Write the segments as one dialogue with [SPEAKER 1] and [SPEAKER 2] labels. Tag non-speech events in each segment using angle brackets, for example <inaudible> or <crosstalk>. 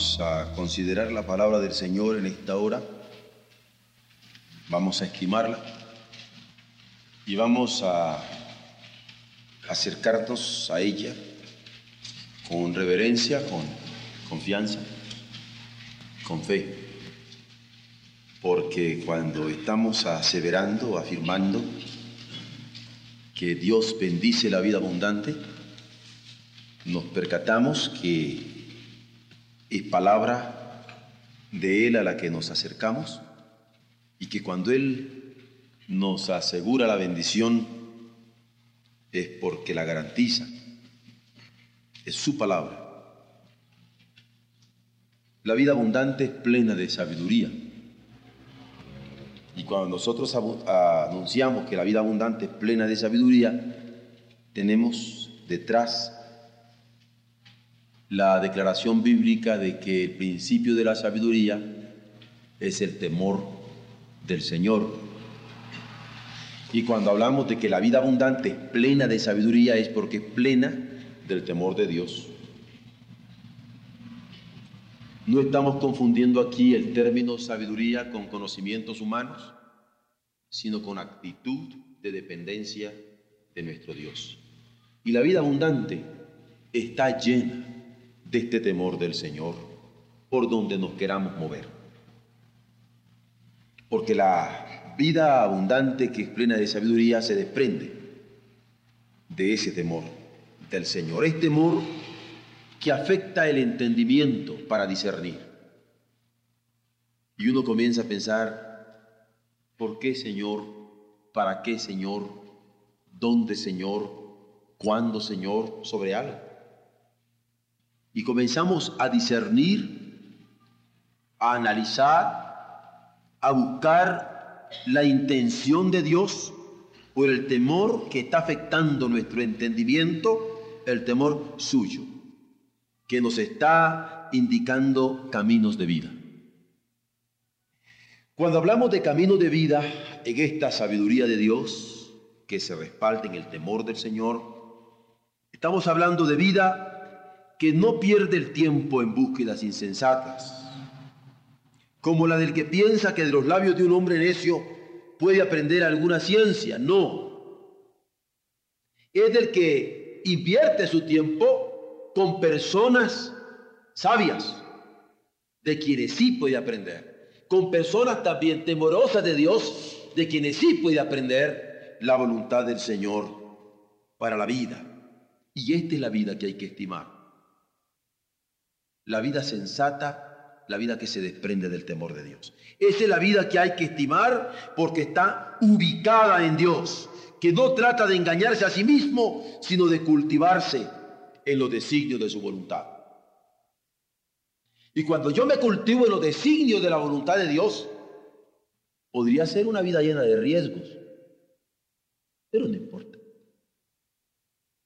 [SPEAKER 1] A considerar la palabra del Señor en esta hora. Vamos a estimarla y vamos a acercarnos a ella con reverencia, con confianza, con fe. Porque cuando estamos aseverando, afirmando que Dios bendice la vida abundante, nos percatamos que es palabra de Él a la que nos acercamos y que cuando Él nos asegura la bendición es porque la garantiza. Es su palabra. La vida abundante es plena de sabiduría. Y cuando nosotros anunciamos que la vida abundante es plena de sabiduría, tenemos detrás la declaración bíblica de que el principio de la sabiduría es el temor del Señor. Y cuando hablamos de que la vida abundante plena de sabiduría es porque es plena del temor de Dios. No estamos confundiendo aquí el término sabiduría con conocimientos humanos, sino con actitud de dependencia de nuestro Dios. Y la vida abundante está llena de este temor del Señor por donde nos queramos mover. Porque la vida abundante que es plena de sabiduría se desprende de ese temor del Señor. Es temor que afecta el entendimiento para discernir. Y uno comienza a pensar, ¿por qué Señor? ¿Para qué Señor? ¿Dónde Señor? ¿Cuándo Señor? Sobre algo y comenzamos a discernir, a analizar, a buscar la intención de Dios por el temor que está afectando nuestro entendimiento, el temor suyo, que nos está indicando caminos de vida. Cuando hablamos de camino de vida en esta sabiduría de Dios, que se respalda en el temor del Señor, estamos hablando de vida que no pierde el tiempo en búsquedas insensatas, como la del que piensa que de los labios de un hombre necio puede aprender alguna ciencia. No. Es del que invierte su tiempo con personas sabias, de quienes sí puede aprender, con personas también temorosas de Dios, de quienes sí puede aprender la voluntad del Señor para la vida. Y esta es la vida que hay que estimar la vida sensata, la vida que se desprende del temor de Dios. Esa es la vida que hay que estimar porque está ubicada en Dios, que no trata de engañarse a sí mismo, sino de cultivarse en los designios de su voluntad. Y cuando yo me cultivo en los designios de la voluntad de Dios, podría ser una vida llena de riesgos, pero no importa.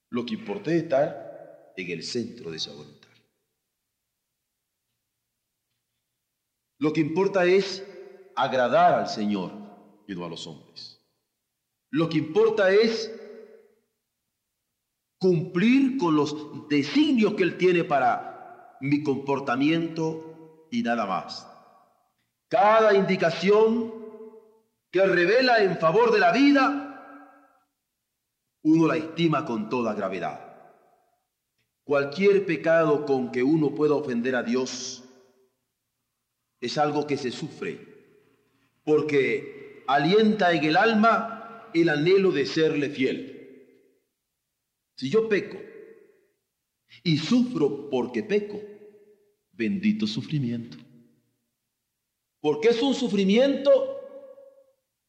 [SPEAKER 1] Lo que importa es estar en el centro de esa voluntad. Lo que importa es agradar al Señor y no a los hombres. Lo que importa es cumplir con los designios que Él tiene para mi comportamiento y nada más. Cada indicación que revela en favor de la vida, uno la estima con toda gravedad. Cualquier pecado con que uno pueda ofender a Dios es algo que se sufre, porque alienta en el alma el anhelo de serle fiel. Si yo peco y sufro porque peco, bendito sufrimiento. Porque es un sufrimiento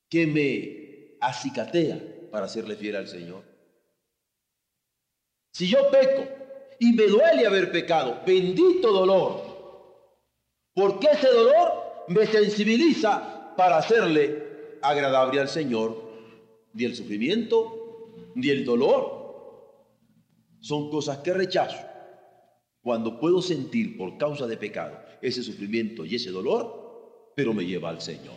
[SPEAKER 1] que me acicatea para serle fiel al Señor. Si yo peco y me duele haber pecado. Bendito dolor. Porque ese dolor me sensibiliza para hacerle agradable al Señor. Ni el sufrimiento, ni el dolor. Son cosas que rechazo. Cuando puedo sentir por causa de pecado ese sufrimiento y ese dolor, pero me lleva al Señor.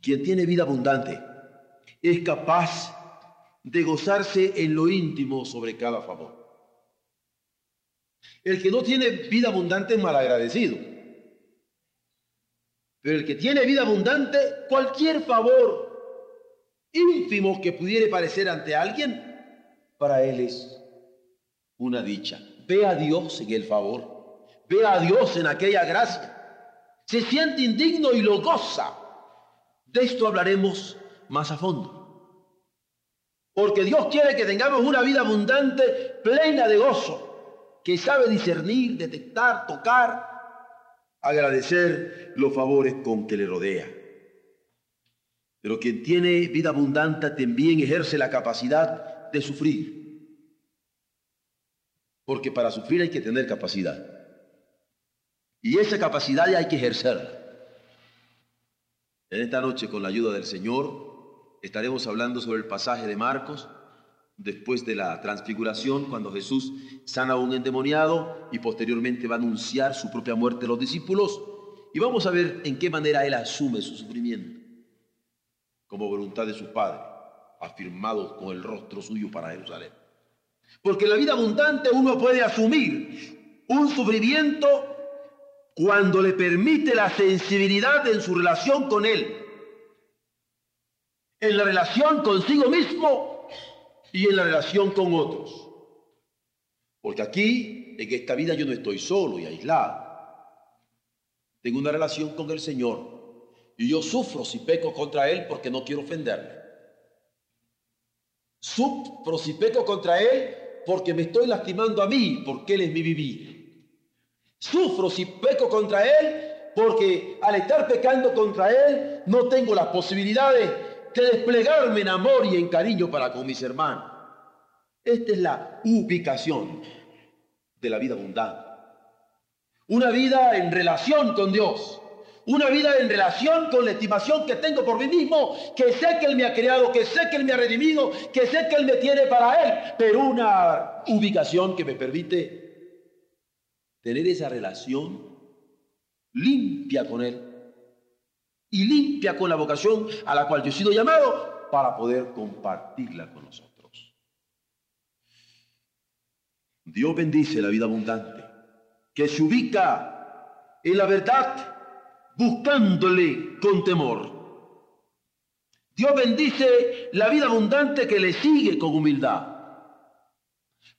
[SPEAKER 1] Quien tiene vida abundante es capaz de gozarse en lo íntimo sobre cada favor. El que no tiene vida abundante es malagradecido. Pero el que tiene vida abundante, cualquier favor ínfimo que pudiere parecer ante alguien, para él es una dicha. Ve a Dios en el favor. Ve a Dios en aquella gracia. Se siente indigno y lo goza. De esto hablaremos más a fondo. Porque Dios quiere que tengamos una vida abundante, plena de gozo, que sabe discernir, detectar, tocar, agradecer los favores con que le rodea. Pero quien tiene vida abundante también ejerce la capacidad de sufrir. Porque para sufrir hay que tener capacidad. Y esa capacidad hay que ejercerla. En esta noche, con la ayuda del Señor, estaremos hablando sobre el pasaje de Marcos, después de la transfiguración, cuando Jesús sana a un endemoniado y posteriormente va a anunciar su propia muerte a los discípulos. Y vamos a ver en qué manera Él asume su sufrimiento, como voluntad de su Padre, afirmado con el rostro suyo para Jerusalén. Porque en la vida abundante uno puede asumir un sufrimiento cuando le permite la sensibilidad en su relación con Él en la relación consigo mismo y en la relación con otros. Porque aquí, en esta vida, yo no estoy solo y aislado. Tengo una relación con el Señor. Y yo sufro si peco contra Él porque no quiero ofenderle. Sufro si peco contra Él porque me estoy lastimando a mí, porque Él es mi vivir. Sufro si peco contra Él porque al estar pecando contra Él no tengo las posibilidades que desplegarme en amor y en cariño para con mis hermanos. Esta es la ubicación de la vida abundante. Una vida en relación con Dios. Una vida en relación con la estimación que tengo por mí mismo, que sé que Él me ha creado, que sé que Él me ha redimido, que sé que Él me tiene para Él, pero una ubicación que me permite tener esa relación limpia con Él y limpia con la vocación a la cual yo he sido llamado para poder compartirla con nosotros. Dios bendice la vida abundante, que se ubica en la verdad buscándole con temor. Dios bendice la vida abundante que le sigue con humildad.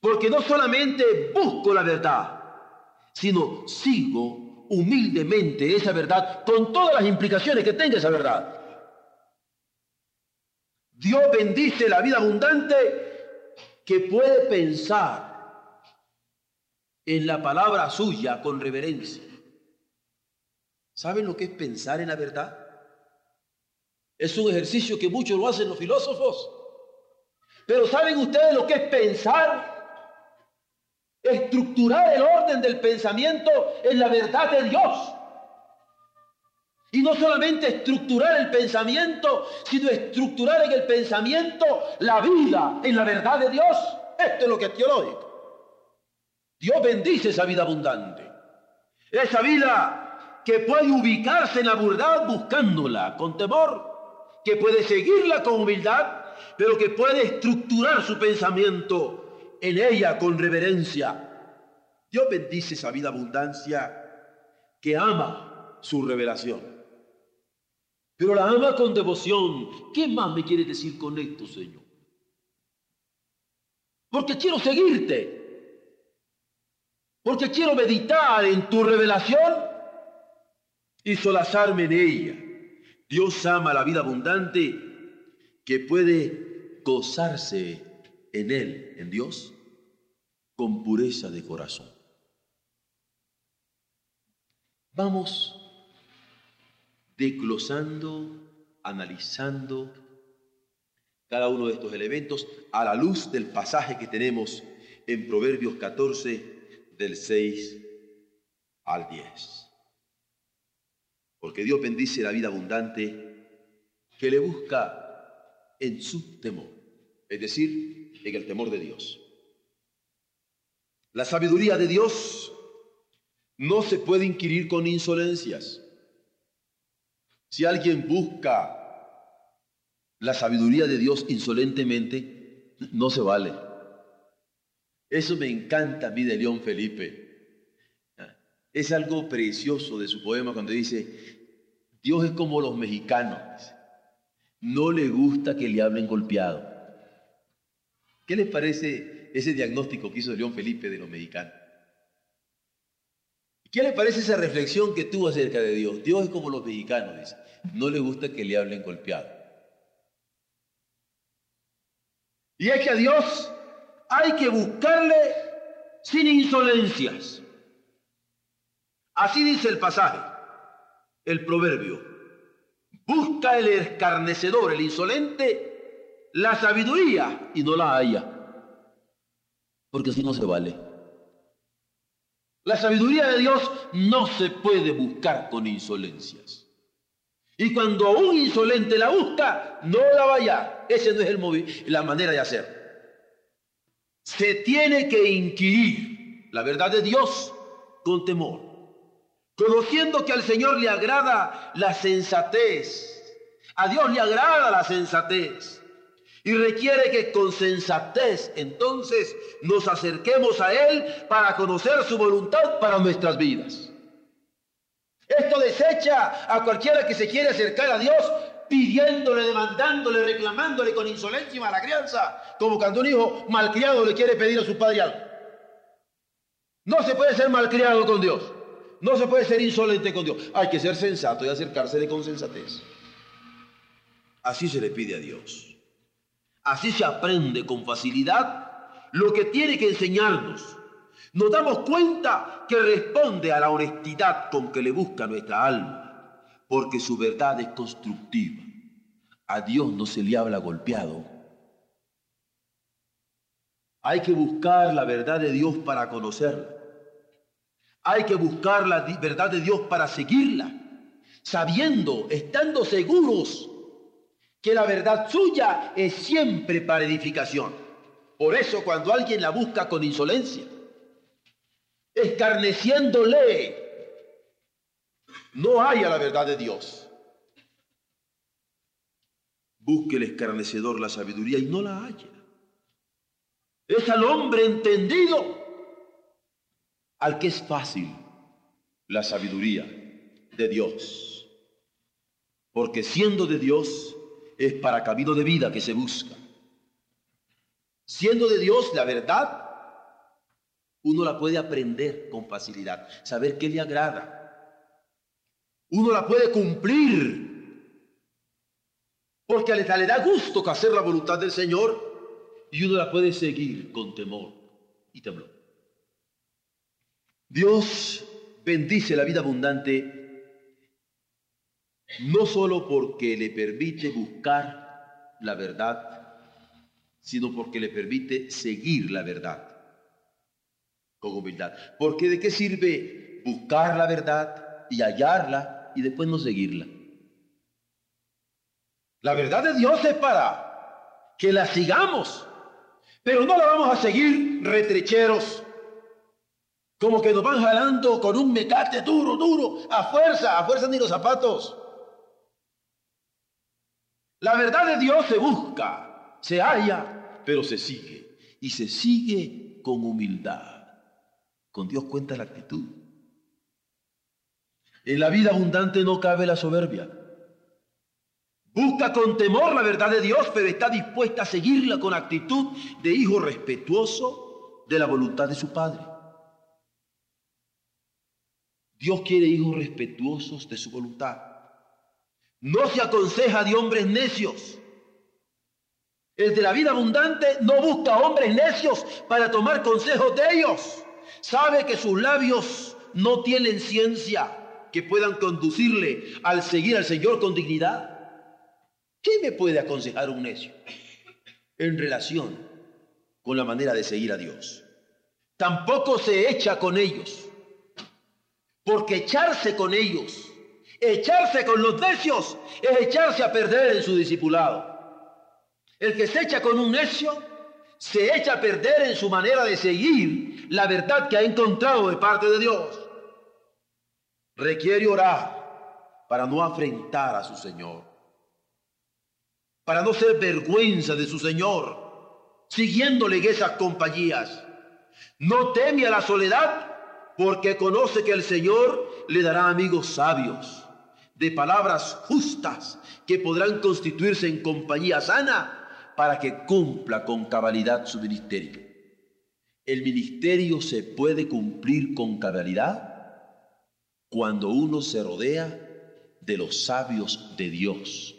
[SPEAKER 1] Porque no solamente busco la verdad, sino sigo humildemente esa verdad con todas las implicaciones que tenga esa verdad. Dios bendice la vida abundante que puede pensar en la palabra suya con reverencia. ¿Saben lo que es pensar en la verdad? Es un ejercicio que muchos lo hacen los filósofos. Pero ¿saben ustedes lo que es pensar? Estructurar el orden del pensamiento en la verdad de Dios. Y no solamente estructurar el pensamiento, sino estructurar en el pensamiento la vida en la verdad de Dios. Esto es lo que es teológico. Dios bendice esa vida abundante. Esa vida que puede ubicarse en la verdad buscándola con temor, que puede seguirla con humildad, pero que puede estructurar su pensamiento en ella con reverencia. Dios bendice esa vida abundancia que ama su revelación. Pero la ama con devoción. ¿Qué más me quiere decir con esto, Señor? Porque quiero seguirte. Porque quiero meditar en tu revelación y solazarme en ella. Dios ama la vida abundante que puede gozarse en Él, en Dios, con pureza de corazón. Vamos desglosando, analizando cada uno de estos elementos a la luz del pasaje que tenemos en Proverbios 14 del 6 al 10. Porque Dios bendice la vida abundante que le busca en su temor, es decir, en el temor de Dios. La sabiduría de Dios no se puede inquirir con insolencias. Si alguien busca la sabiduría de Dios insolentemente, no se vale. Eso me encanta a mí de León Felipe. Es algo precioso de su poema cuando dice, Dios es como los mexicanos. No le gusta que le hablen golpeado. ¿Qué les parece ese diagnóstico que hizo León Felipe de los mexicanos? ¿Qué le parece esa reflexión que tuvo acerca de Dios? Dios es como los mexicanos, dice. No le gusta que le hablen golpeado. Y es que a Dios hay que buscarle sin insolencias. Así dice el pasaje, el proverbio. Busca el escarnecedor, el insolente, la sabiduría y no la haya. Porque así no se vale. La sabiduría de Dios no se puede buscar con insolencias. Y cuando un insolente la busca, no la vaya. Ese no es el la manera de hacer. Se tiene que inquirir la verdad de Dios con temor, conociendo que al Señor le agrada la sensatez. A Dios le agrada la sensatez. Y requiere que con sensatez entonces nos acerquemos a Él para conocer su voluntad para nuestras vidas. Esto desecha a cualquiera que se quiere acercar a Dios pidiéndole, demandándole, reclamándole con insolencia y mala crianza, como cuando un hijo malcriado le quiere pedir a su padre algo. No se puede ser malcriado con Dios. No se puede ser insolente con Dios. Hay que ser sensato y acercársele con sensatez. Así se le pide a Dios. Así se aprende con facilidad lo que tiene que enseñarnos nos damos cuenta que responde a la honestidad con que le busca nuestra alma, porque su verdad es constructiva. A Dios no se le habla golpeado. Hay que buscar la verdad de Dios para conocerla. Hay que buscar la verdad de Dios para seguirla, sabiendo, estando seguros que la verdad suya es siempre para edificación. Por eso cuando alguien la busca con insolencia, escarneciéndole, no haya la verdad de Dios. Busque el escarnecedor la sabiduría y no la haya. Es al hombre entendido al que es fácil la sabiduría de Dios. Porque siendo de Dios es para camino de vida que se busca. Siendo de Dios la verdad uno la puede aprender con facilidad, saber qué le agrada. Uno la puede cumplir. Porque le, le da gusto hacer la voluntad del Señor y uno la puede seguir con temor y temblor. Dios bendice la vida abundante no solo porque le permite buscar la verdad, sino porque le permite seguir la verdad con humildad. Porque de qué sirve buscar la verdad y hallarla y después no seguirla. La verdad de Dios es para que la sigamos, pero no la vamos a seguir retrecheros, como que nos van jalando con un mecate duro, duro, a fuerza, a fuerza ni los zapatos. La verdad de Dios se busca, se halla, pero se sigue, y se sigue con humildad. Con Dios cuenta la actitud. En la vida abundante no cabe la soberbia. Busca con temor la verdad de Dios, pero está dispuesta a seguirla con actitud de hijo respetuoso de la voluntad de su Padre. Dios quiere hijos respetuosos de su voluntad. No se aconseja de hombres necios. El de la vida abundante no busca hombres necios para tomar consejos de ellos. Sabe que sus labios no tienen ciencia que puedan conducirle al seguir al Señor con dignidad. ¿Qué me puede aconsejar un necio en relación con la manera de seguir a Dios? tampoco se echa con ellos. Porque echarse con ellos, echarse con los necios, es echarse a perder en su discipulado. El que se echa con un necio, se echa a perder en su manera de seguir la verdad que ha encontrado de parte de Dios. Requiere orar para no afrentar a su Señor, para no ser vergüenza de su Señor, siguiéndole en esas compañías. No teme a la soledad porque conoce que el Señor le dará amigos sabios, de palabras justas, que podrán constituirse en compañía sana para que cumpla con cabalidad su ministerio. El ministerio se puede cumplir con cabalidad cuando uno se rodea de los sabios de Dios,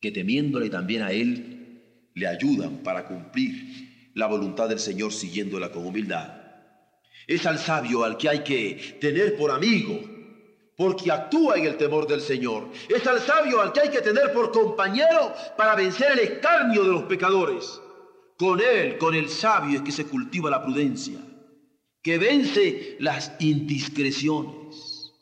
[SPEAKER 1] que temiéndole también a Él, le ayudan para cumplir la voluntad del Señor siguiéndola con humildad. Es al sabio al que hay que tener por amigo, porque actúa en el temor del Señor. Es al sabio al que hay que tener por compañero para vencer el escarnio de los pecadores. Con él, con el sabio, es que se cultiva la prudencia, que vence las indiscreciones.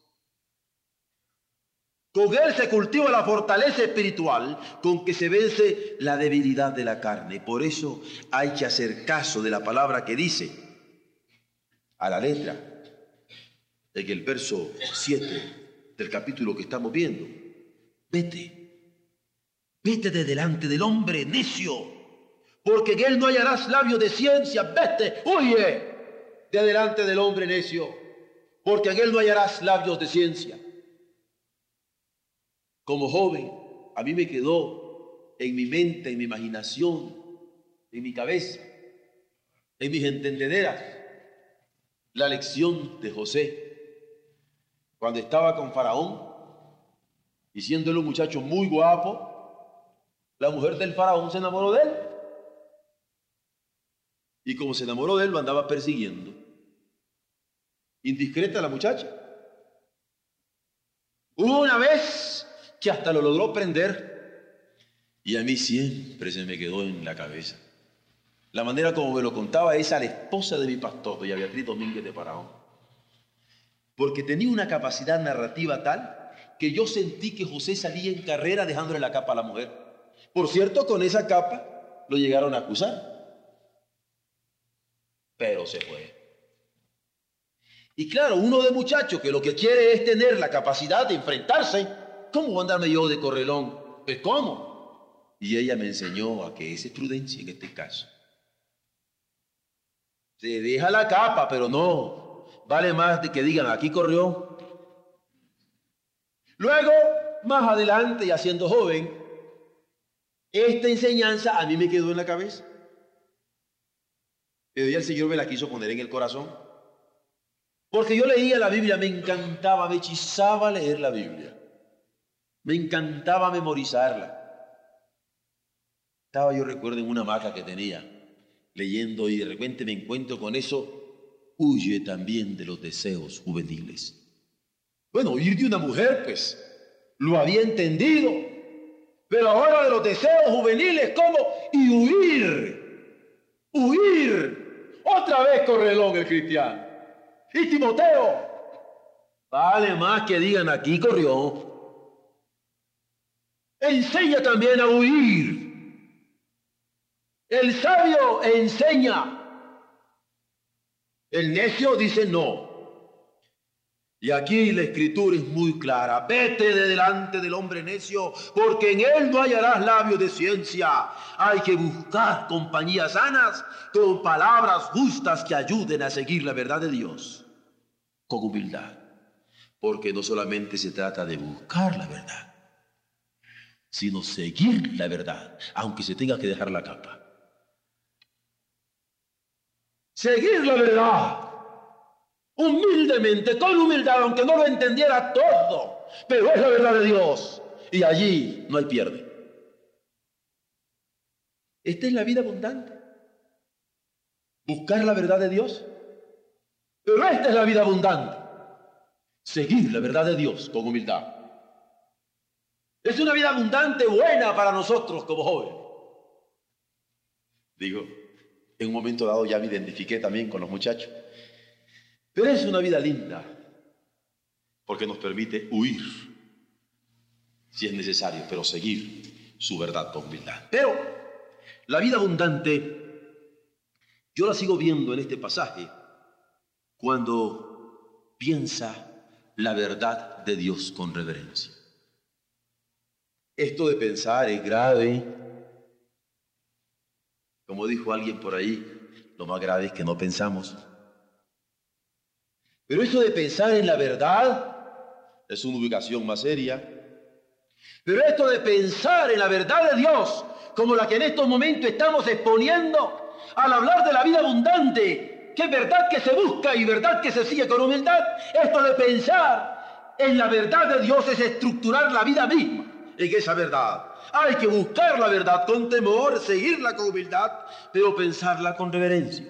[SPEAKER 1] Con él se cultiva la fortaleza espiritual con que se vence la debilidad de la carne. Por eso hay que hacer caso de la palabra que dice, a la letra, en el verso 7 del capítulo que estamos viendo. Vete, vete de delante del hombre necio, porque en él no hallarás labios de ciencia. Vete, huye de delante del hombre necio, porque en él no hallarás labios de ciencia. Como joven, a mí me quedó en mi mente, en mi imaginación, en mi cabeza, en mis entendederas, la lección de José, cuando estaba con Faraón, y siendo un muchacho muy guapo, la mujer del Faraón se enamoró de él. Y como se enamoró de él, lo andaba persiguiendo. Indiscreta la muchacha. Hubo una vez que hasta lo logró prender y a mí siempre se me quedó en la cabeza. La manera como me lo contaba es a la esposa de mi pastor, doña Beatriz Domínguez de Paraón. Porque tenía una capacidad narrativa tal que yo sentí que José salía en carrera dejándole la capa a la mujer. Por cierto, con esa capa lo llegaron a acusar. Pero se fue. Y claro, uno de muchachos que lo que quiere es tener la capacidad de enfrentarse, ¿cómo voy a andarme yo de correlón? Pues ¿cómo? Y ella me enseñó a que esa es prudencia en este caso. Se deja la capa, pero no. Vale más de que digan, aquí corrió. Luego, más adelante, ya siendo joven, esta enseñanza a mí me quedó en la cabeza. Pero ya el Señor me la quiso poner en el corazón. Porque yo leía la Biblia, me encantaba, me hechizaba leer la Biblia. Me encantaba memorizarla. Estaba yo recuerdo en una maca que tenía leyendo y de repente me encuentro con eso, huye también de los deseos juveniles. Bueno, huir de una mujer, pues, lo había entendido, pero ahora de los deseos juveniles, ¿cómo? Y huir, huir. Otra vez correlón el cristiano. Y Timoteo, vale más que digan aquí corrió. Enseña también a huir el sabio enseña. El necio dice no. Y aquí la escritura es muy clara. Vete de delante del hombre necio, porque en él no hallarás labios de ciencia. Hay que buscar compañías sanas con palabras justas que ayuden a seguir la verdad de Dios con humildad. Porque no solamente se trata de buscar la verdad, sino seguir la verdad, aunque se tenga que dejar la capa. Seguir la verdad. Humildemente, con humildad, aunque no lo entendiera todo. Pero es la verdad de Dios. Y allí no hay pierde. Esta es la vida abundante. Buscar la verdad de Dios. Pero esta es la vida abundante. Seguir la verdad de Dios con humildad. Es una vida abundante buena para nosotros como jóvenes. Digo, En un momento dado ya me identifiqué también con los muchachos. Pero es una vida linda, porque nos permite huir, si es necesario, pero seguir su verdad con humildad. Pero la vida abundante, yo la sigo viendo en este pasaje, cuando piensa la verdad de Dios con reverencia. Esto de pensar es grave. Como dijo alguien por ahí, lo más grave es que no pensamos. Pero eso de pensar en la verdad es una ubicación más seria. Pero esto de pensar en la verdad de Dios, como la que en estos momentos estamos exponiendo, al hablar de la vida abundante, que es verdad que se busca y verdad que se sigue con humildad, esto de pensar en la verdad de Dios es estructurar la vida misma en esa verdad. Hay que buscar la verdad con temor, seguirla con humildad, pero pensarla con reverencia.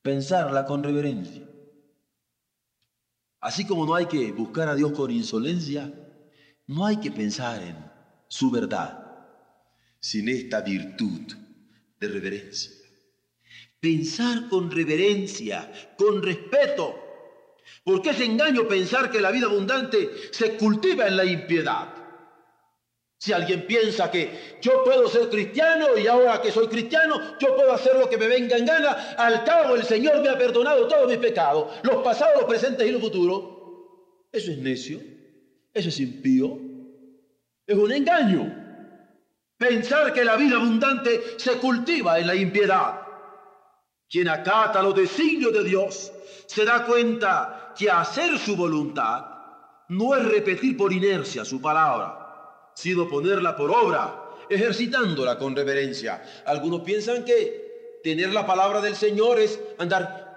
[SPEAKER 1] Pensarla con reverencia. Así como no hay que buscar a Dios con insolencia, no hay que pensar en su verdad sin esta virtud de reverencia. Pensar con reverencia, con respeto. Porque es engaño pensar que la vida abundante se cultiva en la impiedad. Si alguien piensa que yo puedo ser cristiano y ahora que soy cristiano, yo puedo hacer lo que me venga en gana, al cabo el Señor me ha perdonado todos mis pecados, los pasados, los presentes y los futuros. Eso es necio, eso es impío, es un engaño. Pensar que la vida abundante se cultiva en la impiedad. Quien acata los designios de Dios se da cuenta que hacer su voluntad no es repetir por inercia su palabra sino ponerla por obra, ejercitándola con reverencia. Algunos piensan que tener la palabra del Señor es andar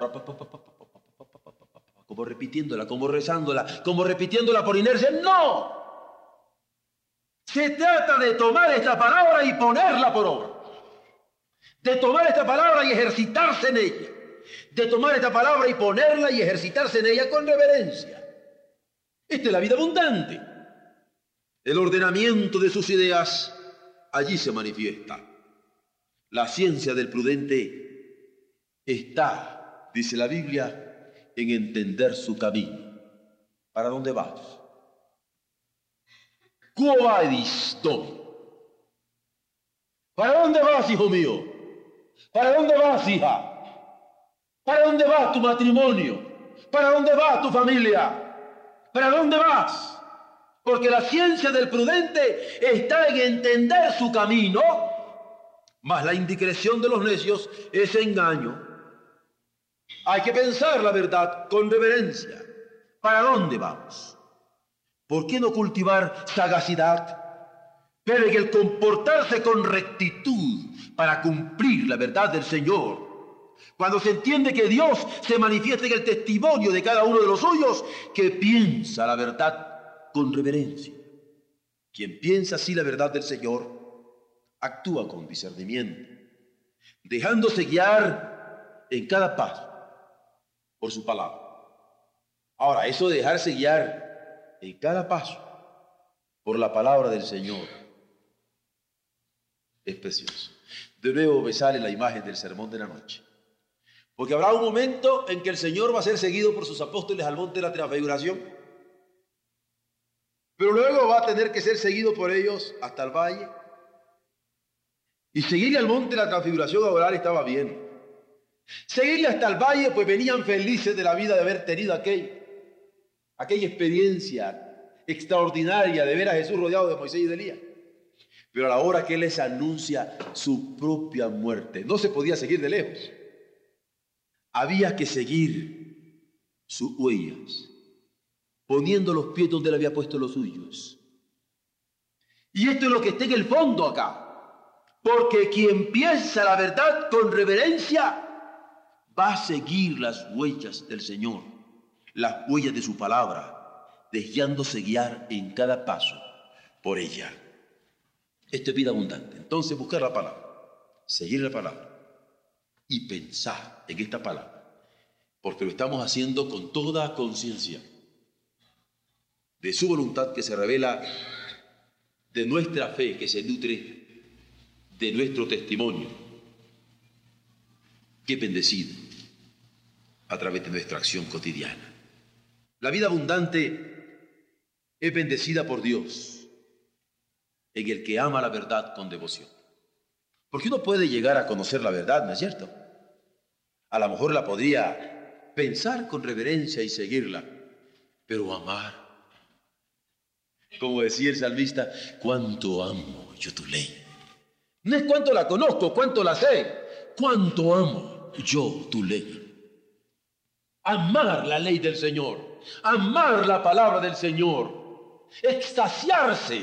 [SPEAKER 1] como repitiéndola, como rezándola, como repitiéndola por inercia. No. Se trata de tomar esta palabra y ponerla por obra. De tomar esta palabra y ejercitarse en ella. De tomar esta palabra y ponerla y ejercitarse en ella con reverencia. Esta es la vida abundante. El ordenamiento de sus ideas allí se manifiesta. La ciencia del prudente está, dice la Biblia, en entender su camino. ¿Para dónde vas? ¿Para dónde vas, hijo mío? ¿Para dónde vas, hija? ¿Para dónde va tu matrimonio? ¿Para dónde va tu familia? ¿Para dónde vas? Porque la ciencia del prudente está en entender su camino, mas la indiscreción de los necios es engaño. Hay que pensar la verdad con reverencia. ¿Para dónde vamos? ¿Por qué no cultivar sagacidad? Pero en el comportarse con rectitud para cumplir la verdad del Señor. Cuando se entiende que Dios se manifiesta en el testimonio de cada uno de los suyos, que piensa la verdad con reverencia. Quien piensa así la verdad del Señor, actúa con discernimiento, dejándose guiar en cada paso por su palabra. Ahora, eso de dejarse guiar en cada paso por la palabra del Señor es precioso. De nuevo me sale la imagen del sermón de la noche. Porque habrá un momento en que el Señor va a ser seguido por sus apóstoles al monte de la transfiguración pero luego va a tener que ser seguido por ellos hasta el valle. Y seguirle al monte la transfiguración a orar estaba bien. Seguirle hasta el valle, pues venían felices de la vida de haber tenido aquella, aquella experiencia extraordinaria de ver a Jesús rodeado de Moisés y de Elías. Pero a la hora que Él les anuncia su propia muerte, no se podía seguir de lejos. Había que seguir sus huellas poniendo los pies donde él había puesto los suyos. Y esto es lo que está en el fondo acá. Porque quien piensa la verdad con reverencia va a seguir las huellas del Señor, las huellas de su palabra, dejándose guiar en cada paso por ella. Esto es vida abundante. Entonces buscar la palabra, seguir la palabra y pensar en esta palabra. Porque lo estamos haciendo con toda conciencia de su voluntad que se revela, de nuestra fe que se nutre de nuestro testimonio, Qué bendecido a través de nuestra acción cotidiana. La vida abundante es bendecida por Dios en el que ama la verdad con devoción. Porque uno puede llegar a conocer la verdad, ¿no es cierto? A lo mejor la podría pensar con reverencia y seguirla, pero amar. Como decía el salmista, cuánto amo yo tu ley. No es cuánto la conozco, cuánto la sé, cuánto amo yo tu ley. Amar la ley del Señor, amar la palabra del Señor, extasiarse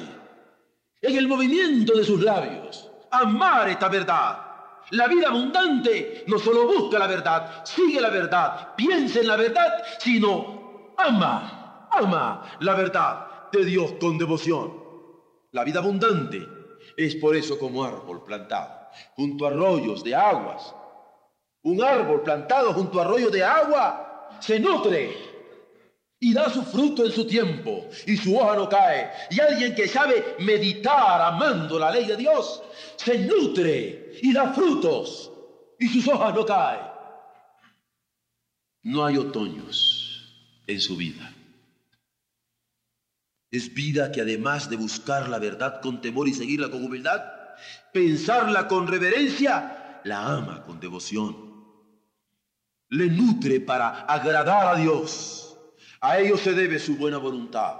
[SPEAKER 1] en el movimiento de sus labios, amar esta verdad. La vida abundante no solo busca la verdad, sigue la verdad, piensa en la verdad, sino ama, ama la verdad de Dios con devoción. La vida abundante es por eso como árbol plantado junto a arroyos de aguas. Un árbol plantado junto a arroyos de agua se nutre y da su fruto en su tiempo y su hoja no cae. Y alguien que sabe meditar amando la ley de Dios se nutre y da frutos y sus hojas no caen. No hay otoños en su vida. Es vida que además de buscar la verdad con temor y seguirla con humildad, pensarla con reverencia, la ama con devoción. Le nutre para agradar a Dios. A ello se debe su buena voluntad.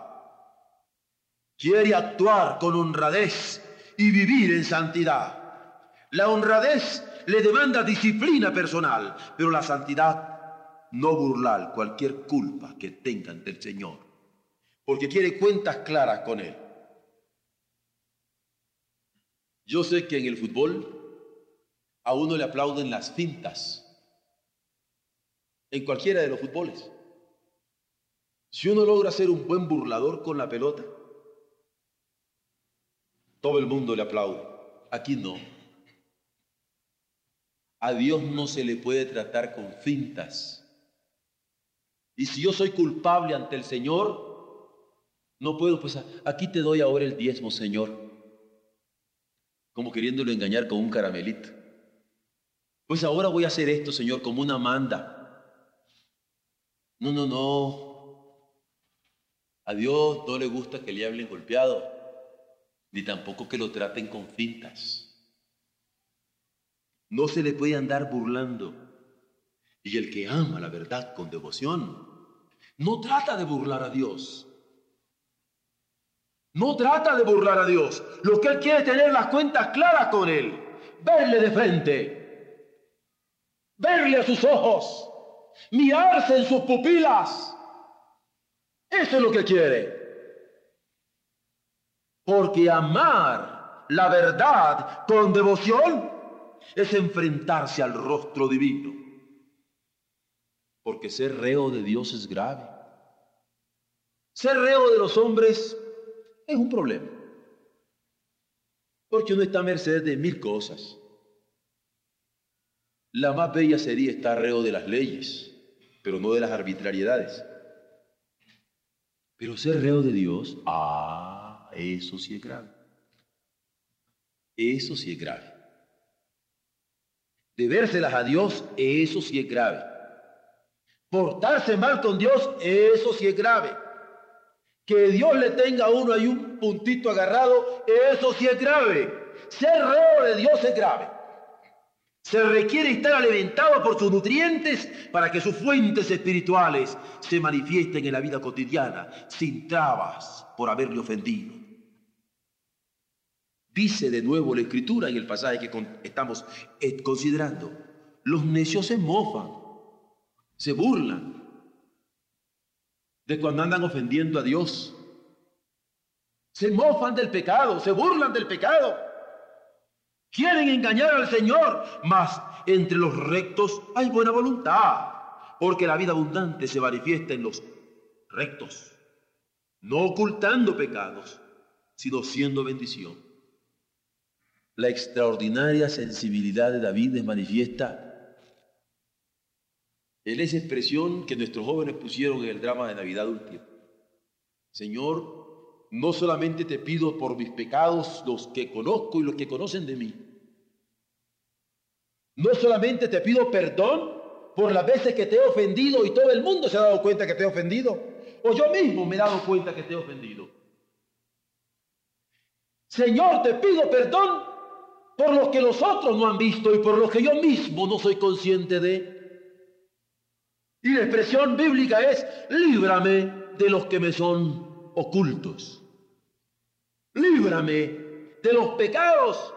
[SPEAKER 1] Quiere actuar con honradez y vivir en santidad. La honradez le demanda disciplina personal, pero la santidad no burlar cualquier culpa que tenga ante el Señor porque quiere cuentas claras con Él. Yo sé que en el fútbol a uno le aplauden las fintas, en cualquiera de los fútboles. Si uno logra ser un buen burlador con la pelota, todo el mundo le aplaude. Aquí no. A Dios no se le puede tratar con fintas. Y si yo soy culpable ante el Señor, no puedo, pues aquí te doy ahora el diezmo, Señor. Como queriéndolo engañar con un caramelito. Pues ahora voy a hacer esto, Señor, como una manda. No, no, no. A Dios no le gusta que le hablen golpeado, ni tampoco que lo traten con fintas. No se le puede andar burlando. Y el que ama la verdad con devoción, no trata de burlar a Dios. No trata de burlar a Dios. Lo que Él quiere es tener las cuentas claras con Él. Verle de frente. Verle a sus ojos. Mirarse en sus pupilas. Eso es lo que quiere. Porque amar la verdad con devoción es enfrentarse al rostro divino. Porque ser reo de Dios es grave. Ser reo de los hombres es un problema. Porque uno está a merced de mil cosas. La más bella sería estar reo de las leyes, pero no de las arbitrariedades. Pero ser reo de Dios, ah, eso sí es grave. Eso sí es grave. Debérselas a Dios, eso sí es grave. Portarse mal con Dios, eso sí es grave. Que Dios le tenga a uno ahí un puntito agarrado, eso sí es grave. Ser reo de Dios es grave. Se requiere estar alimentado por sus nutrientes para que sus fuentes espirituales se manifiesten en la vida cotidiana sin trabas por haberle ofendido. Dice de nuevo la escritura en el pasaje que estamos eh, considerando, los necios se mofan, se burlan, de cuando andan ofendiendo a Dios. Se mofan del pecado, se burlan del pecado. Quieren engañar al Señor, mas entre los rectos hay buena voluntad, porque la vida abundante se manifiesta en los rectos, no ocultando pecados, sino siendo bendición. La extraordinaria sensibilidad de David es manifiesta en esa expresión que nuestros jóvenes pusieron en el drama de Navidad última. Señor, no solamente te pido por mis pecados, los que conozco y los que conocen de mí, No solamente te pido perdón por las veces que te he ofendido y todo el mundo se ha dado cuenta que te he ofendido, o yo mismo me he dado cuenta que te he ofendido. Señor, te pido perdón por lo que los otros no han visto y por lo que yo mismo no soy consciente de. Y la expresión bíblica es, líbrame de los que me son ocultos. Líbrame de los pecados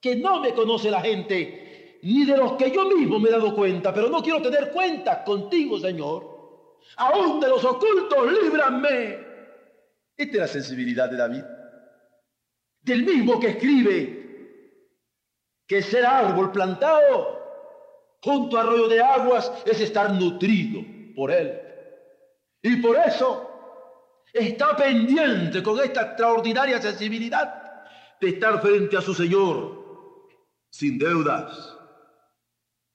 [SPEAKER 1] que no me conoce la gente, ni de los que yo mismo me he dado cuenta, pero no quiero tener cuenta contigo, Señor. Aún de los ocultos, líbrame. Esta es la sensibilidad de David. Del mismo que escribe que ser árbol plantado junto a arroyo de aguas es estar nutrido por él. Y por eso está pendiente con esta extraordinaria sensibilidad de estar frente a su Señor sin deudas.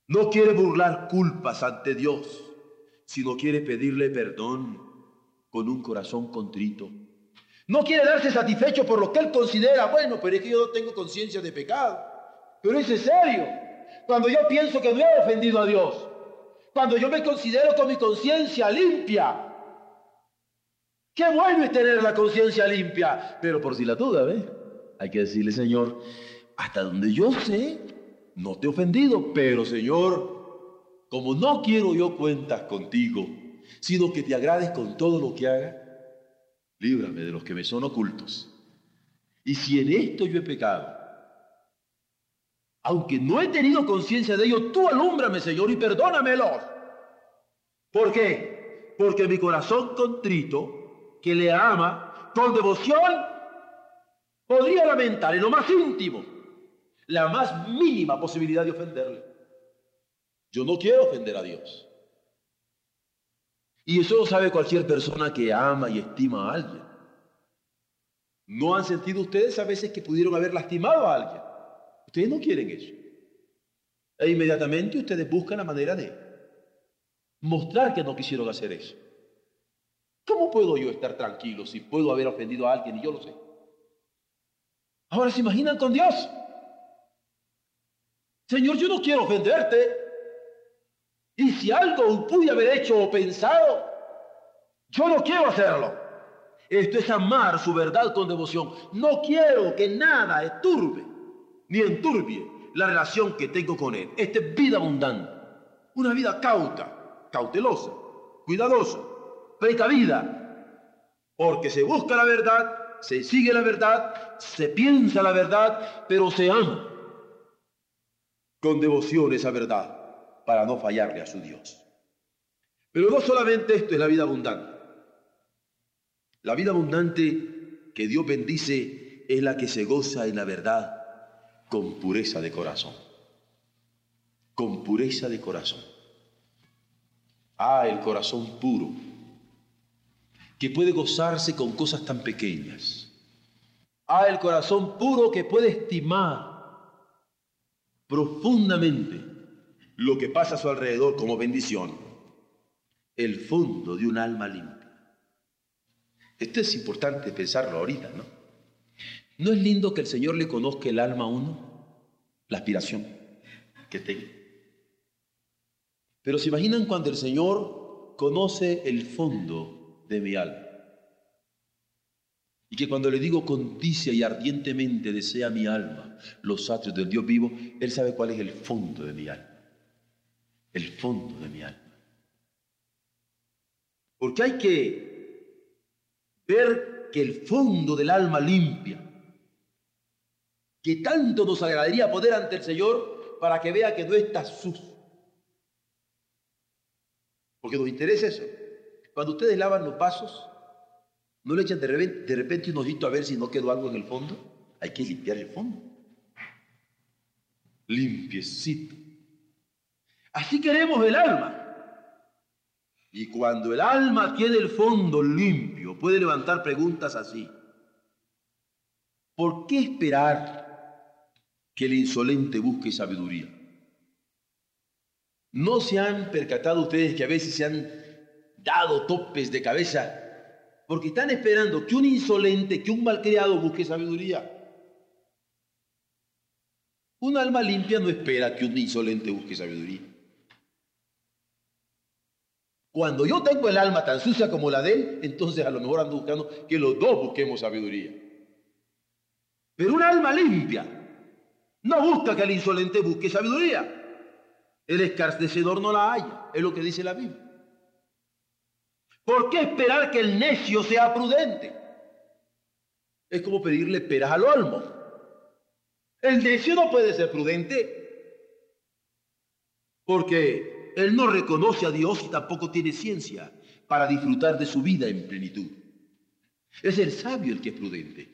[SPEAKER 1] No quiere burlar culpas ante Dios, sino quiere pedirle perdón con un corazón contrito. No quiere darse satisfecho por lo que él considera, bueno, pero es que yo no tengo conciencia de pecado. Pero es serio. Cuando yo pienso que no he ofendido a Dios, cuando yo me considero con mi conciencia limpia, qué bueno es tener la conciencia limpia. Pero por si la duda, ¿ves? Hay que decirle, Señor, hasta donde yo sé, no te he ofendido, pero Señor, como no quiero yo cuentas contigo, sino que te agrades con todo lo que haga, líbrame de los que me son ocultos. Y si en esto yo he pecado, aunque no he tenido conciencia de ello, tú alúmbrame, Señor, y perdónamelos. ¿Por qué? Porque mi corazón contrito, que le ama con devoción, podría lamentar en lo más íntimo la más mínima posibilidad de ofenderle. Yo no quiero ofender a Dios. Y eso lo sabe cualquier persona que ama y estima a alguien. ¿No han sentido ustedes a veces que pudieron haber lastimado a alguien? Ustedes no quieren eso. E inmediatamente ustedes buscan la manera de mostrar que no quisieron hacer eso. ¿Cómo puedo yo estar tranquilo si puedo haber ofendido a alguien y yo lo sé? Ahora se imaginan con Dios. Señor, yo no quiero ofenderte. Y si algo pude haber hecho o pensado, yo no quiero hacerlo. Esto es amar su verdad con devoción. No quiero que nada esturbe ni enturbie la relación que tengo con Él. Esta es vida abundante, una vida cauta, cautelosa, cuidadosa, precavida, porque se busca la verdad, se sigue la verdad, se piensa la verdad, pero se ama con devoción esa verdad para no fallarle a su Dios. Pero no solamente esto es la vida abundante. La vida abundante que Dios bendice es la que se goza en la verdad con pureza de corazón. Con pureza de corazón. Ah, el corazón puro, que puede gozarse con cosas tan pequeñas. Ah, el corazón puro que puede estimar profundamente lo que pasa a su alrededor como bendición. El fondo de un alma limpia. Esto es importante pensarlo ahorita, ¿no? ¿No es lindo que el Señor le conozca el alma a uno? La aspiración que tenga. Pero se imaginan cuando el Señor conoce el fondo de mi alma. Y que cuando le digo condicia y ardientemente desea mi alma los atrios del Dios vivo, Él sabe cuál es el fondo de mi alma. El fondo de mi alma. Porque hay que ver que el fondo del alma limpia que tanto nos agradaría poder ante el Señor para que vea que no está sucio. Porque nos interesa eso. Cuando ustedes lavan los vasos, ¿no le echan de repente, de repente un ojito a ver si no quedó algo en el fondo? Hay que limpiar el fondo. Limpiecito. Así queremos el alma. Y cuando el alma tiene el fondo limpio, puede levantar preguntas así. ¿Por qué esperar que el insolente busque sabiduría. ¿No se han percatado ustedes que a veces se han dado topes de cabeza porque están esperando que un insolente, que un malcriado busque sabiduría? Un alma limpia no espera que un insolente busque sabiduría. Cuando yo tengo el alma tan sucia como la de él, entonces a lo mejor ando buscando que los dos busquemos sabiduría. Pero un alma limpia no busca que el insolente busque sabiduría. El escarnecedor no la haya, es lo que dice la Biblia. ¿Por qué esperar que el necio sea prudente? Es como pedirle peras al olmo. El necio no puede ser prudente porque él no reconoce a Dios y tampoco tiene ciencia para disfrutar de su vida en plenitud. Es el sabio el que es prudente.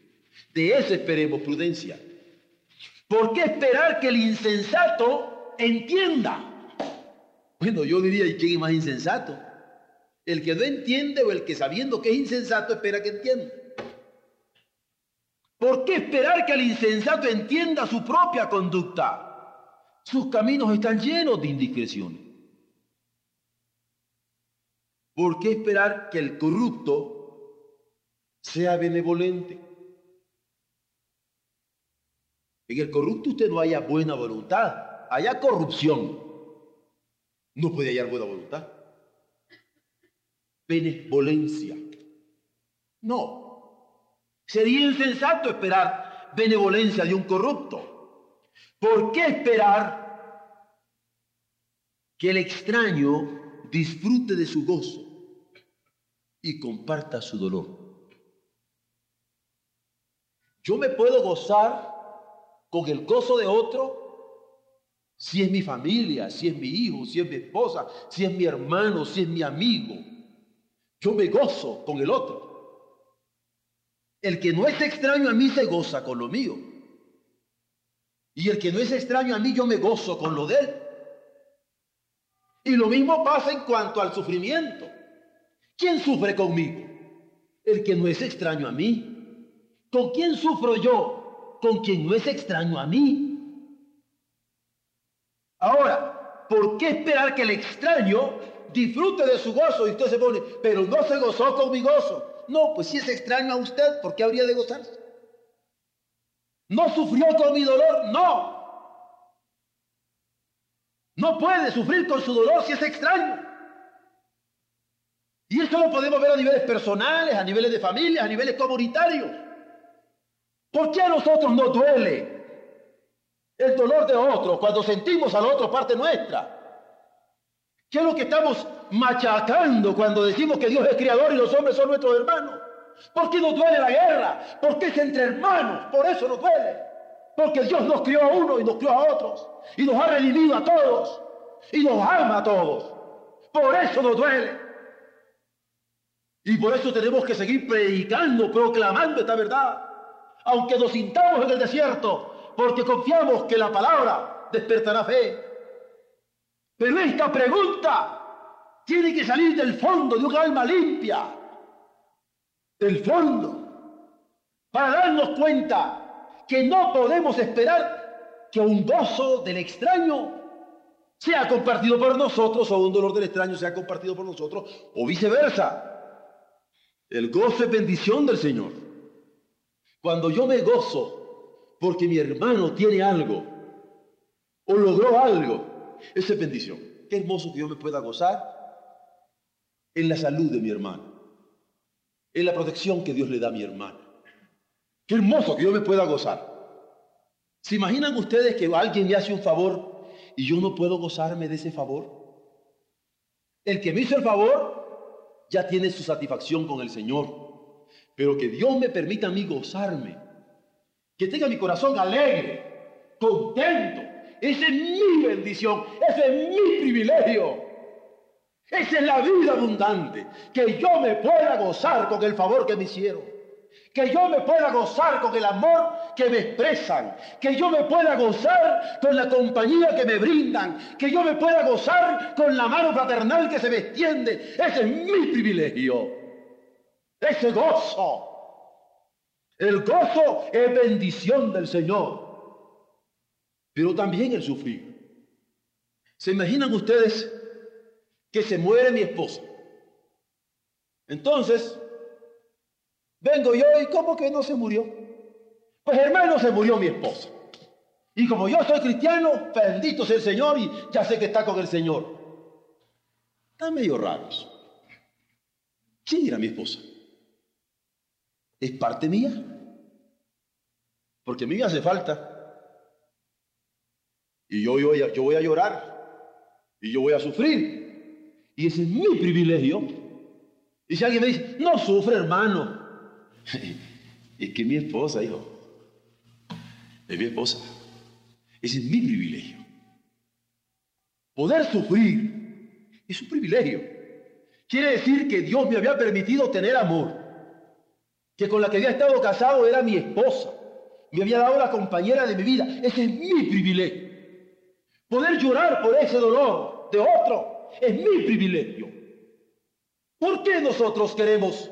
[SPEAKER 1] De ese esperemos prudencia. ¿Por qué esperar que el insensato entienda? Bueno, yo diría, ¿y quién es más insensato? El que no entiende o el que sabiendo que es insensato espera que entienda. ¿Por qué esperar que el insensato entienda su propia conducta? Sus caminos están llenos de indiscreciones. ¿Por qué esperar que el corrupto sea benevolente? En el corrupto usted no haya buena voluntad, haya corrupción. No puede hallar buena voluntad. Benevolencia. No. Sería insensato esperar benevolencia de un corrupto. ¿Por qué esperar que el extraño disfrute de su gozo y comparta su dolor? Yo me puedo gozar con el gozo de otro si es mi familia, si es mi hijo, si es mi esposa, si es mi hermano, si es mi amigo. Yo me gozo con el otro. El que no es extraño a mí se goza con lo mío. Y el que no es extraño a mí, yo me gozo con lo de él. Y lo mismo pasa en cuanto al sufrimiento. ¿Quién sufre conmigo? El que no es extraño a mí. ¿Con quién sufro yo? Con quien no es extraño a mí. Ahora, ¿por qué esperar que el extraño disfrute de su gozo? Y usted se pone, pero no se gozó con mi gozo. No, pues si es extraño a usted, ¿por qué habría de gozarse? ¿No sufrió con mi dolor? No. No puede sufrir con su dolor si es extraño. Y esto lo podemos ver a niveles personales, a niveles de familia, a niveles comunitarios. ¿Por qué a nosotros nos duele el dolor de otro, cuando sentimos al otro parte nuestra. ¿Qué es lo que estamos machacando cuando decimos que Dios es creador y los hombres son nuestros hermanos? ¿Por qué nos duele la guerra? Porque es entre hermanos, por eso nos duele. Porque Dios nos crió a uno y nos crió a otros. Y nos ha redimido a todos. Y nos ama a todos. Por eso nos duele. Y por eso tenemos que seguir predicando, proclamando esta verdad. Aunque nos sintamos en el desierto, porque confiamos que la palabra despertará fe. Pero esta pregunta tiene que salir del fondo de un alma limpia, del fondo, para darnos cuenta que no podemos esperar que un gozo del extraño sea compartido por nosotros o un dolor del extraño sea compartido por nosotros o viceversa. El gozo es bendición del Señor. Cuando yo me gozo porque mi hermano tiene algo o logró algo. Esa es bendición. Qué hermoso que yo me pueda gozar en la salud de mi hermano, en la protección que Dios le da a mi hermano. Qué hermoso que yo me pueda gozar. ¿Se imaginan ustedes que alguien me hace un favor y yo no puedo gozarme de ese favor? El que me hizo el favor ya tiene su satisfacción con el Señor, pero que Dios me permita a mí gozarme que tenga mi corazón alegre, contento. Esa es mi bendición, ese es mi privilegio. Esa es la vida abundante, que yo me pueda gozar con el favor que me hicieron, que yo me pueda gozar con el amor que me expresan, que yo me pueda gozar con la compañía que me brindan, que yo me pueda gozar con la mano fraternal que se me extiende. Ese es mi privilegio, ese gozo el gozo es bendición del Señor, pero también el sufrir. ¿Se imaginan ustedes que se muere mi esposa? Entonces, vengo yo y ¿cómo que no se murió? Pues hermano, se murió mi esposa. Y como yo soy cristiano, bendito sea el Señor y ya sé que está con el Señor. Está medio raros. ¿Quién era mi esposa? ¿Es parte mía? Porque a mí me hace falta. Y yo, yo, yo voy a llorar. Y yo voy a sufrir. Y ese es mi privilegio. Y si alguien me dice, no sufre hermano. <laughs> es que mi esposa, hijo. Es mi esposa. Ese es mi privilegio. Poder sufrir es un privilegio. Quiere decir que Dios me había permitido tener amor. Que con la que había estado casado era mi esposa. Me había dado la compañera de mi vida. Ese es mi privilegio. Poder llorar por ese dolor de otro es mi privilegio. ¿Por qué nosotros queremos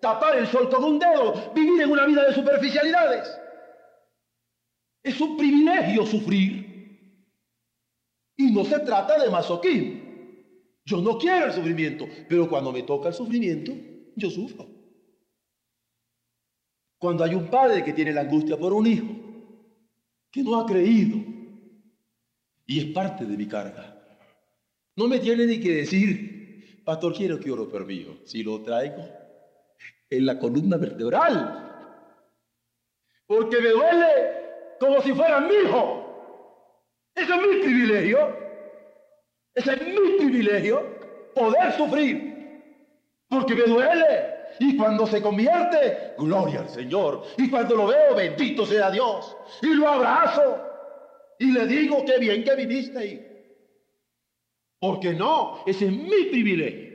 [SPEAKER 1] tapar el sol con un dedo, vivir en una vida de superficialidades? Es un privilegio sufrir. Y no se trata de masoquismo. Yo no quiero el sufrimiento, pero cuando me toca el sufrimiento, yo sufro. Cuando hay un padre que tiene la angustia por un hijo, que no ha creído, y es parte de mi carga, no me tiene ni que decir, pastor, quiero que oro por mí. Si lo traigo en la columna vertebral, porque me duele como si fuera mi hijo. Ese es mi privilegio. Ese es mi privilegio, poder sufrir, porque me duele. Y cuando se convierte, gloria al Señor. Y cuando lo veo, bendito sea Dios. Y lo abrazo. Y le digo, qué bien que viniste ahí. Porque no, ese es mi privilegio.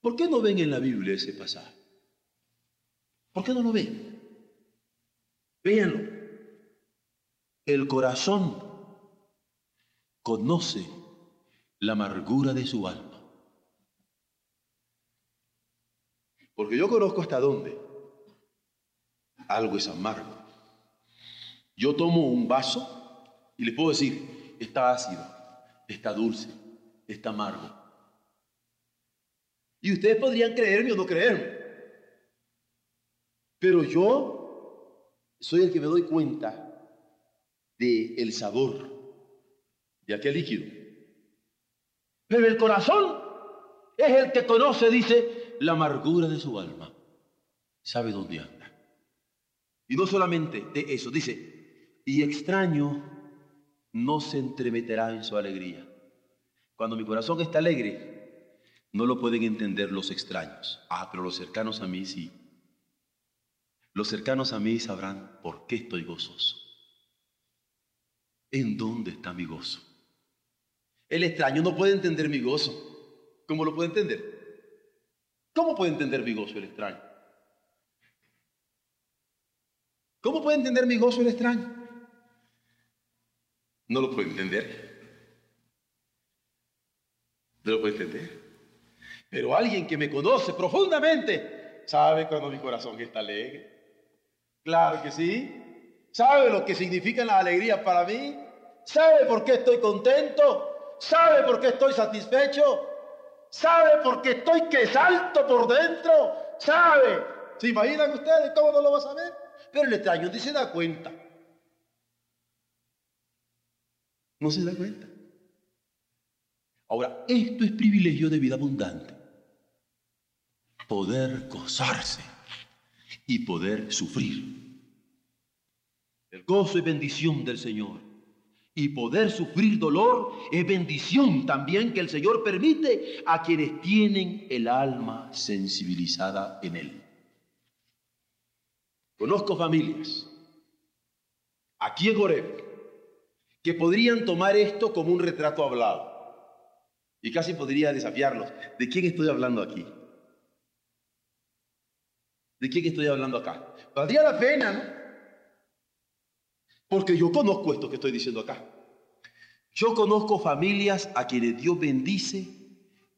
[SPEAKER 1] ¿Por qué no ven en la Biblia ese pasaje? ¿Por qué no lo ven? Véanlo. El corazón conoce la amargura de su alma. Porque yo conozco hasta dónde algo es amargo. Yo tomo un vaso y le puedo decir, está ácido, está dulce, está amargo. Y ustedes podrían creerme o no creerme. Pero yo soy el que me doy cuenta del el sabor de aquel líquido. Pero el corazón es el que conoce, dice, la amargura de su alma. Sabe dónde anda. Y no solamente de eso, dice, y extraño no se entremeterá en su alegría. Cuando mi corazón está alegre, no lo pueden entender los extraños. Ah, pero los cercanos a mí sí. Los cercanos a mí sabrán por qué estoy gozoso. ¿En dónde está mi gozo? El extraño no puede entender mi gozo. ¿Cómo lo puede entender? ¿Cómo puede entender mi gozo el extraño? ¿Cómo puede entender mi gozo el extraño? No lo puede entender. No lo puede entender. Pero alguien que me conoce profundamente sabe cuando mi corazón está alegre. Claro que sí. ¿Sabe lo que significa la alegría para mí? ¿Sabe por qué estoy contento? ¿Sabe por qué estoy satisfecho? ¿Sabe por qué estoy que salto por dentro? ¿Sabe? ¿Se imaginan ustedes cómo no lo va a saber? Pero el extraño ni se da cuenta. No se da cuenta. Ahora, esto es privilegio de vida abundante. Poder gozarse y poder sufrir. El gozo es bendición del Señor. Y poder sufrir dolor es bendición también que el Señor permite a quienes tienen el alma sensibilizada en Él. Conozco familias aquí en Goreb que podrían tomar esto como un retrato hablado. Y casi podría desafiarlos. ¿De quién estoy hablando aquí? ¿De quién estoy hablando acá? Valdría la pena, ¿no? Porque yo conozco esto que estoy diciendo acá. Yo conozco familias a quienes Dios bendice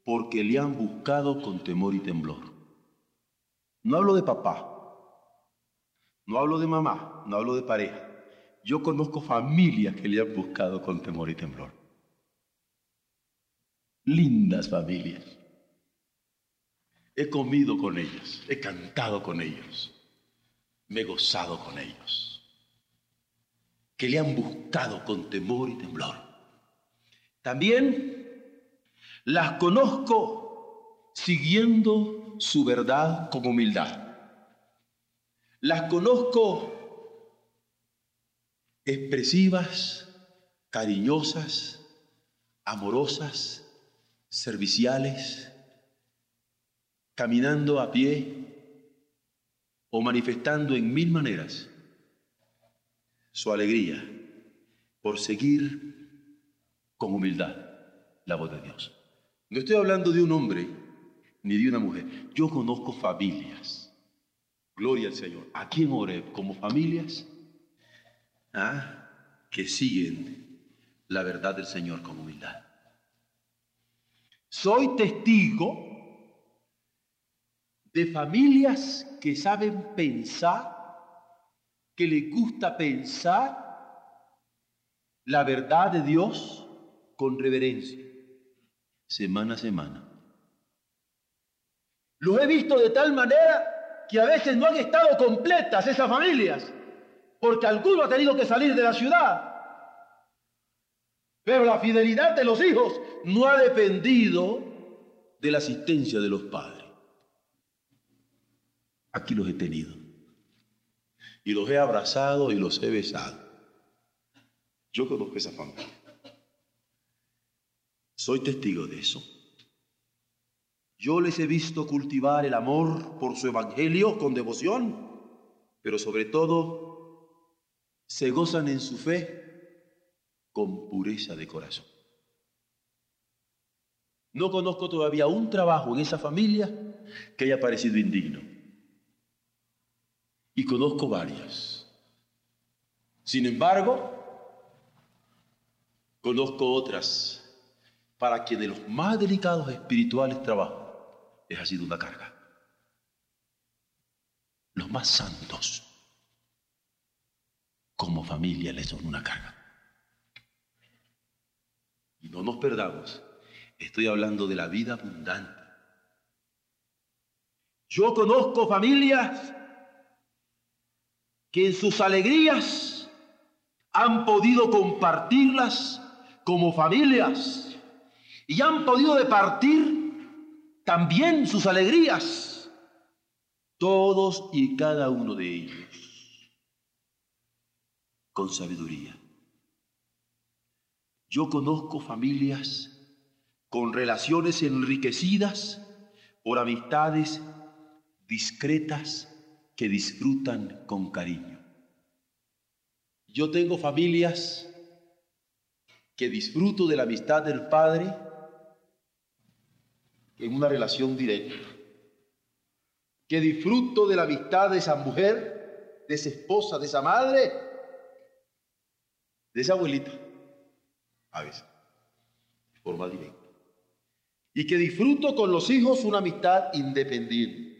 [SPEAKER 1] porque le han buscado con temor y temblor. No hablo de papá, no hablo de mamá, no hablo de pareja. Yo conozco familias que le han buscado con temor y temblor. Lindas familias. He comido con ellos, he cantado con ellos, me he gozado con ellos. Que le han buscado con temor y temblor. También las conozco siguiendo su verdad con humildad. Las conozco expresivas, cariñosas, amorosas, serviciales, caminando a pie o manifestando en mil maneras su alegría por seguir con humildad la voz de Dios. No estoy hablando de un hombre ni de una mujer. Yo conozco familias Gloria al Señor. Aquí en Oreb, como familias, ¿ah? que siguen la verdad del Señor con humildad. Soy testigo de familias que saben pensar, que les gusta pensar la verdad de Dios con reverencia, semana a semana. Los he visto de tal manera que a veces no han estado completas esas familias, porque alguno ha tenido que salir de la ciudad. Pero la fidelidad de los hijos no ha dependido de la asistencia de los padres. Aquí los he tenido. Y los he abrazado y los he besado. Yo conozco esa familia. Soy testigo de eso. Yo les he visto cultivar el amor por su evangelio con devoción, pero sobre todo se gozan en su fe con pureza de corazón. No conozco todavía un trabajo en esa familia que haya parecido indigno. Y conozco varias. Sin embargo, conozco otras para quienes los más delicados espirituales trabajos les ha sido una carga. Los más santos, como familia, les son una carga. Y no nos perdamos, estoy hablando de la vida abundante. Yo conozco familias que en sus alegrías han podido compartirlas como familias y han podido departir también sus alegrías, todos y cada uno de ellos, con sabiduría. Yo conozco familias con relaciones enriquecidas por amistades discretas que disfrutan con cariño. Yo tengo familias que disfruto de la amistad del Padre en una relación directa. Que disfruto de la amistad de esa mujer, de esa esposa, de esa madre, de esa abuelita, a veces, de forma directa. Y que disfruto con los hijos una amistad independiente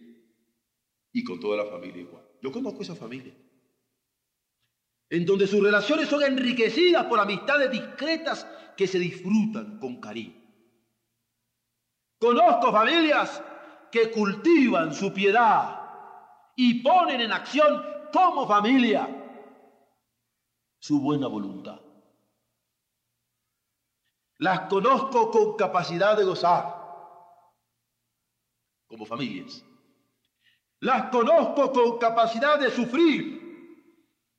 [SPEAKER 1] y con toda la familia igual. Yo conozco esa familia en donde sus relaciones son enriquecidas por amistades discretas que se disfrutan con cariño. Conozco familias que cultivan su piedad y ponen en acción como familia su buena voluntad. Las conozco con capacidad de gozar como familias. Las conozco con capacidad de sufrir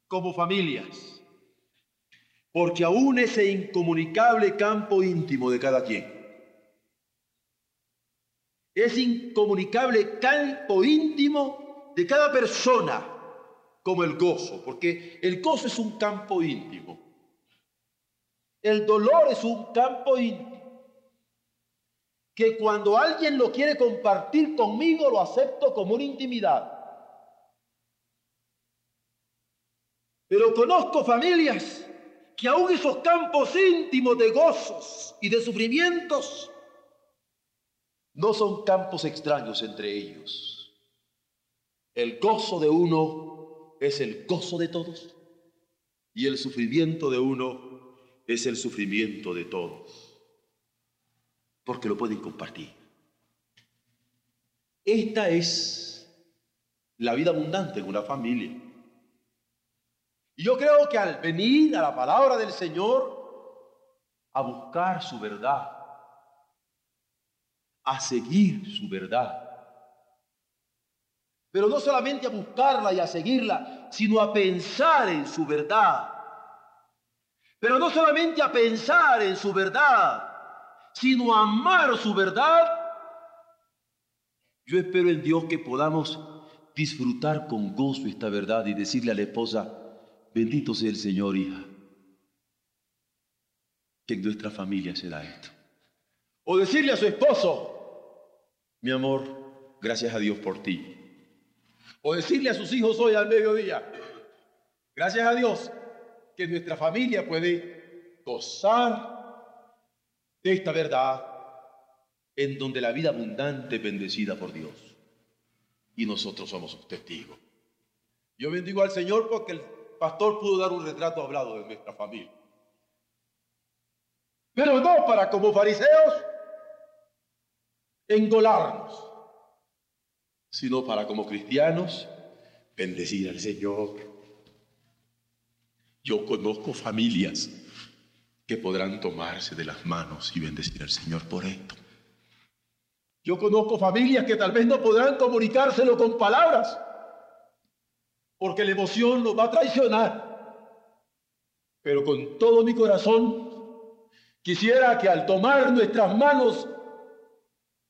[SPEAKER 1] como familias. Porque aún ese incomunicable campo íntimo de cada quien es incomunicable campo íntimo de cada persona, como el gozo, porque el gozo es un campo íntimo. El dolor es un campo íntimo. Que cuando alguien lo quiere compartir conmigo, lo acepto como una intimidad. Pero conozco familias que aún esos campos íntimos de gozos y de sufrimientos no son campos extraños entre ellos. El gozo de uno es el gozo de todos y el sufrimiento de uno es el sufrimiento de todos, porque lo pueden compartir. Esta es la vida abundante en una familia. Y yo creo que al venir a la palabra del Señor, a buscar su verdad, a seguir su verdad, pero no solamente a buscarla y a seguirla, sino a pensar en su verdad. Pero no solamente a pensar en su verdad, sino amar su verdad. Yo espero en Dios que podamos disfrutar con gozo esta verdad y decirle a la esposa, bendito sea el Señor, hija, que en nuestra familia se da esto. O decirle a su esposo, mi amor, gracias a Dios por ti. O decirle a sus hijos hoy al mediodía, gracias a Dios que nuestra familia puede gozar de esta verdad en donde la vida abundante es bendecida por Dios. Y nosotros somos testigos. Yo bendigo al Señor porque el pastor pudo dar un retrato hablado de nuestra familia. Pero no para como fariseos engolarnos sino para como cristianos bendecir al Señor. Yo conozco familias que podrán tomarse de las manos y bendecir al Señor por esto. Yo conozco familias que tal vez no podrán comunicárselo con palabras, porque la emoción los va a traicionar. Pero con todo mi corazón quisiera que al tomar nuestras manos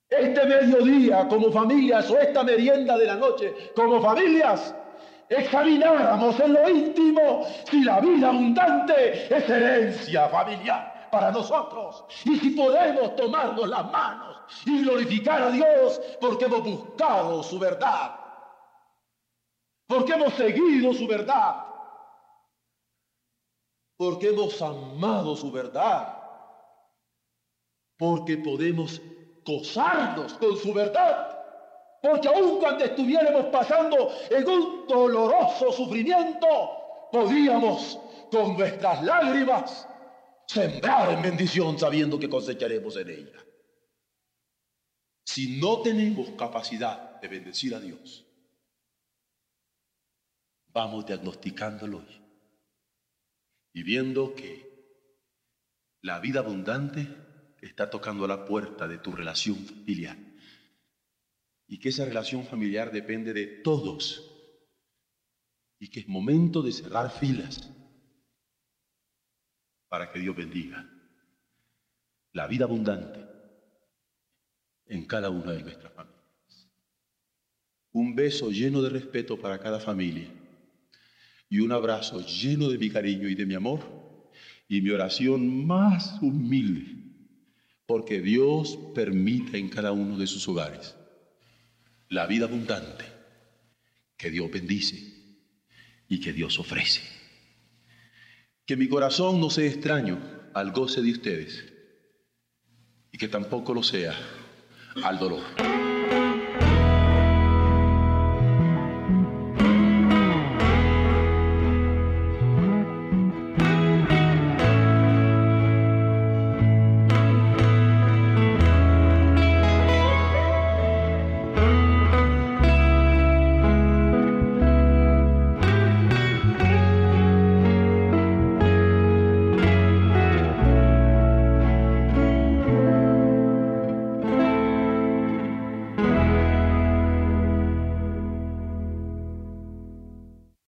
[SPEAKER 1] este mediodía como familias o esta merienda de la noche como familias, examináramos en lo íntimo si la vida abundante es herencia familiar para nosotros. Y si podemos tomarnos las manos y glorificar a Dios porque hemos buscado su verdad, porque hemos seguido su verdad, porque hemos amado su verdad, porque podemos gozarnos con su verdad. Porque aun cuando estuviéramos pasando en un doloroso sufrimiento, podíamos con nuestras lágrimas sembrar en bendición sabiendo que cosecharemos en ella. Si no tenemos capacidad de bendecir a Dios, vamos diagnosticándolo y viendo que la vida abundante está tocando la puerta de tu relación familiar. Y que esa relación familiar depende de todos. Y que es momento de cerrar filas para que Dios bendiga la vida abundante en cada una de nuestras familias. Un beso lleno de respeto para cada familia y un abrazo lleno de mi cariño y de mi amor y mi oración más humilde porque Dios permite en cada uno de sus hogares la vida abundante que Dios bendice y que Dios ofrece. Que mi corazón no sea extraño al goce de ustedes y que tampoco lo sea al dolor.